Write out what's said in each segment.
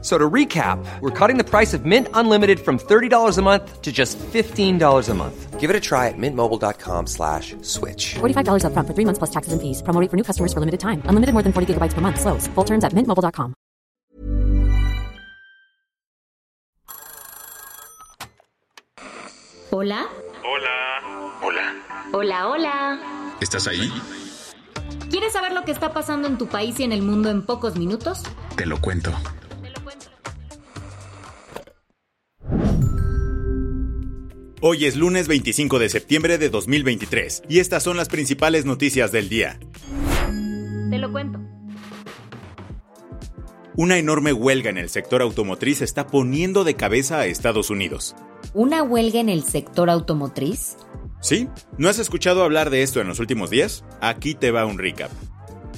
So to recap, we're cutting the price of Mint Unlimited from $30 a month to just $15 a month. Give it a try at mintmobile.com slash switch. $45 up front for three months plus taxes and fees. Promo rate for new customers for limited time. Unlimited more than 40 gigabytes per month. Slows. Full terms at mintmobile.com. Hola. Hola. Hola. Hola, hola. ¿Estás ahí? ¿Quieres saber lo que está pasando en tu país y en el mundo en pocos minutos? Te lo cuento. Hoy es lunes 25 de septiembre de 2023 y estas son las principales noticias del día. Te lo cuento. Una enorme huelga en el sector automotriz está poniendo de cabeza a Estados Unidos. ¿Una huelga en el sector automotriz? ¿Sí? ¿No has escuchado hablar de esto en los últimos días? Aquí te va un recap.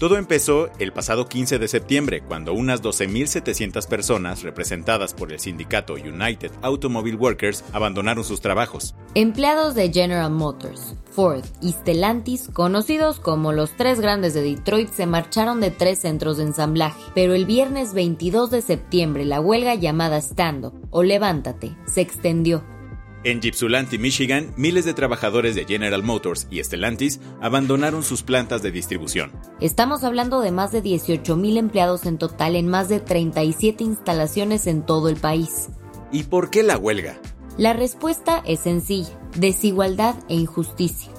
Todo empezó el pasado 15 de septiembre, cuando unas 12.700 personas, representadas por el sindicato United Automobile Workers, abandonaron sus trabajos. Empleados de General Motors, Ford y Stellantis, conocidos como los tres grandes de Detroit, se marcharon de tres centros de ensamblaje, pero el viernes 22 de septiembre la huelga llamada Stand Up o Levántate se extendió en Ypsilanti, Michigan, miles de trabajadores de General Motors y Stellantis abandonaron sus plantas de distribución. Estamos hablando de más de 18.000 empleados en total en más de 37 instalaciones en todo el país. ¿Y por qué la huelga? La respuesta es sencilla, desigualdad e injusticia.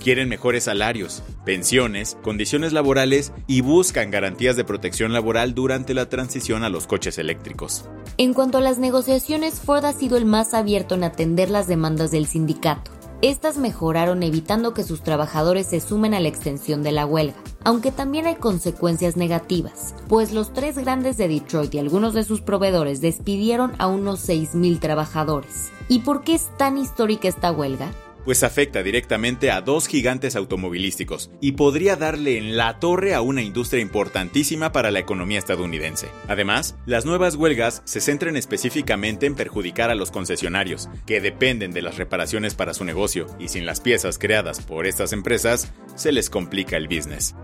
Quieren mejores salarios, pensiones, condiciones laborales y buscan garantías de protección laboral durante la transición a los coches eléctricos. En cuanto a las negociaciones, Ford ha sido el más abierto en atender las demandas del sindicato. Estas mejoraron evitando que sus trabajadores se sumen a la extensión de la huelga, aunque también hay consecuencias negativas, pues los tres grandes de Detroit y algunos de sus proveedores despidieron a unos 6.000 trabajadores. ¿Y por qué es tan histórica esta huelga? Pues afecta directamente a dos gigantes automovilísticos y podría darle en la torre a una industria importantísima para la economía estadounidense. Además, las nuevas huelgas se centran específicamente en perjudicar a los concesionarios, que dependen de las reparaciones para su negocio, y sin las piezas creadas por estas empresas, se les complica el business.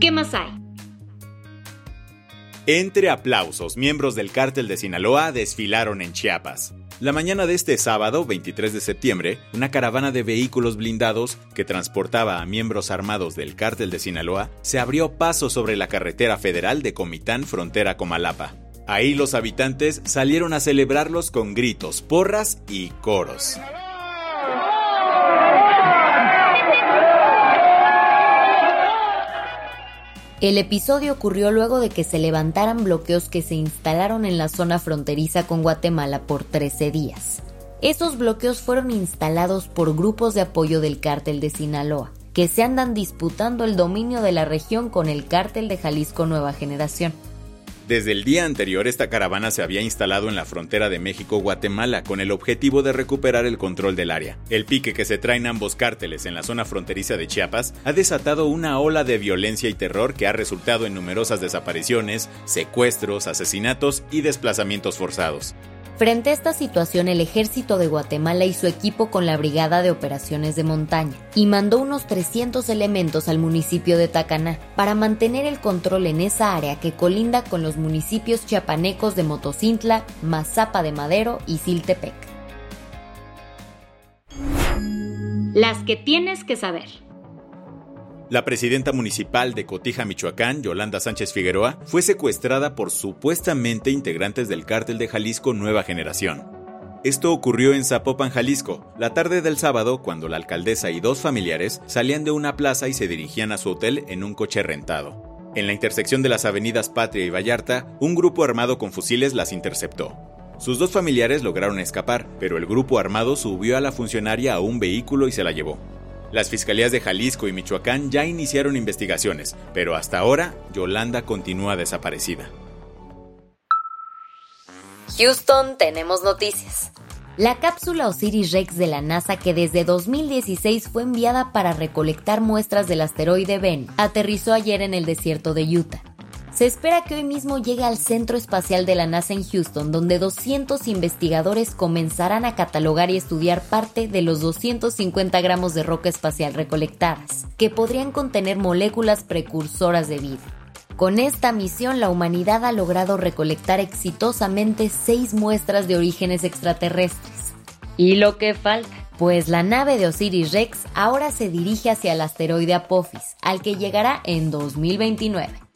¿Qué más hay? Entre aplausos, miembros del cártel de Sinaloa desfilaron en Chiapas. La mañana de este sábado, 23 de septiembre, una caravana de vehículos blindados que transportaba a miembros armados del cártel de Sinaloa se abrió paso sobre la carretera federal de Comitán frontera Comalapa. Ahí los habitantes salieron a celebrarlos con gritos, porras y coros. El episodio ocurrió luego de que se levantaran bloqueos que se instalaron en la zona fronteriza con Guatemala por 13 días. Esos bloqueos fueron instalados por grupos de apoyo del cártel de Sinaloa, que se andan disputando el dominio de la región con el cártel de Jalisco Nueva Generación. Desde el día anterior esta caravana se había instalado en la frontera de México-Guatemala con el objetivo de recuperar el control del área. El pique que se traen ambos cárteles en la zona fronteriza de Chiapas ha desatado una ola de violencia y terror que ha resultado en numerosas desapariciones, secuestros, asesinatos y desplazamientos forzados. Frente a esta situación, el ejército de Guatemala hizo equipo con la Brigada de Operaciones de Montaña y mandó unos 300 elementos al municipio de Tacaná para mantener el control en esa área que colinda con los municipios chiapanecos de Motocintla, Mazapa de Madero y Siltepec. Las que tienes que saber. La presidenta municipal de Cotija, Michoacán, Yolanda Sánchez Figueroa, fue secuestrada por supuestamente integrantes del cártel de Jalisco Nueva Generación. Esto ocurrió en Zapopan, Jalisco, la tarde del sábado cuando la alcaldesa y dos familiares salían de una plaza y se dirigían a su hotel en un coche rentado. En la intersección de las avenidas Patria y Vallarta, un grupo armado con fusiles las interceptó. Sus dos familiares lograron escapar, pero el grupo armado subió a la funcionaria a un vehículo y se la llevó. Las fiscalías de Jalisco y Michoacán ya iniciaron investigaciones, pero hasta ahora Yolanda continúa desaparecida. Houston, tenemos noticias. La cápsula Osiris-Rex de la NASA, que desde 2016 fue enviada para recolectar muestras del asteroide Ben, aterrizó ayer en el desierto de Utah. Se espera que hoy mismo llegue al Centro Espacial de la NASA en Houston, donde 200 investigadores comenzarán a catalogar y estudiar parte de los 250 gramos de roca espacial recolectadas, que podrían contener moléculas precursoras de vida. Con esta misión, la humanidad ha logrado recolectar exitosamente seis muestras de orígenes extraterrestres. ¿Y lo que falta? Pues la nave de Osiris Rex ahora se dirige hacia el asteroide Apophis, al que llegará en 2029.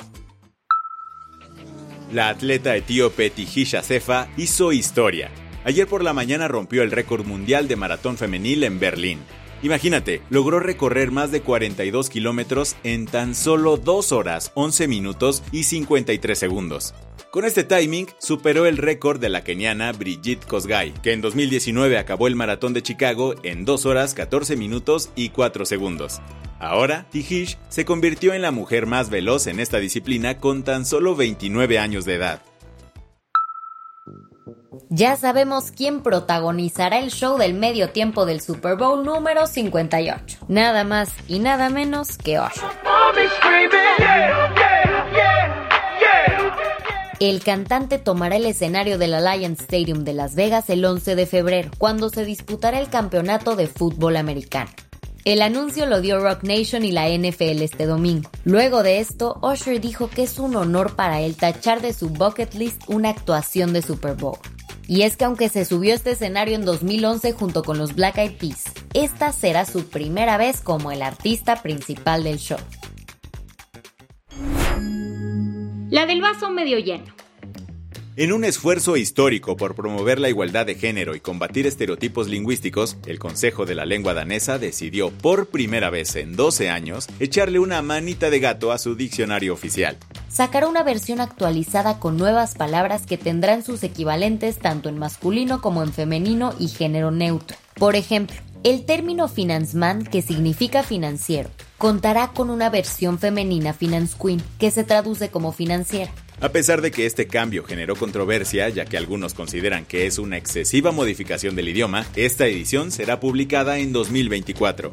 La atleta etíope Tihisha Sefa hizo historia. Ayer por la mañana rompió el récord mundial de maratón femenil en Berlín. Imagínate, logró recorrer más de 42 kilómetros en tan solo 2 horas, 11 minutos y 53 segundos. Con este timing, superó el récord de la keniana Brigitte Kosgei, que en 2019 acabó el maratón de Chicago en 2 horas, 14 minutos y 4 segundos. Ahora, Tihish se convirtió en la mujer más veloz en esta disciplina con tan solo 29 años de edad. Ya sabemos quién protagonizará el show del medio tiempo del Super Bowl número 58. Nada más y nada menos que Usher. El cantante tomará el escenario del Alliance Stadium de Las Vegas el 11 de febrero, cuando se disputará el campeonato de fútbol americano. El anuncio lo dio Rock Nation y la NFL este domingo. Luego de esto, Usher dijo que es un honor para él tachar de su bucket list una actuación de Super Bowl. Y es que aunque se subió este escenario en 2011 junto con los Black Eyed Peas, esta será su primera vez como el artista principal del show. La del vaso medio lleno. En un esfuerzo histórico por promover la igualdad de género y combatir estereotipos lingüísticos, el Consejo de la Lengua Danesa decidió por primera vez en 12 años echarle una manita de gato a su diccionario oficial. Sacará una versión actualizada con nuevas palabras que tendrán sus equivalentes tanto en masculino como en femenino y género neutro. Por ejemplo, el término finansman, que significa financiero, contará con una versión femenina finance queen, que se traduce como financiera. A pesar de que este cambio generó controversia, ya que algunos consideran que es una excesiva modificación del idioma, esta edición será publicada en 2024.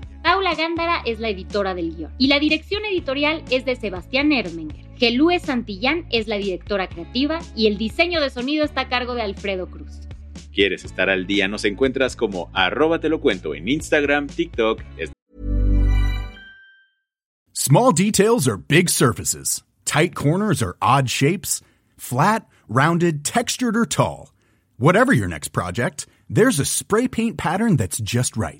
Gándara es la editora del guion y la dirección editorial es de Sebastián Ermenger. Gelúe Santillán es la directora creativa y el diseño de sonido está a cargo de Alfredo Cruz. ¿Quieres estar al día? Nos encuentras como arroba te lo cuento en Instagram, TikTok. Small details are big surfaces. Tight corners are odd shapes. Flat, rounded, textured or tall. Whatever your next project, there's a spray paint pattern that's just right.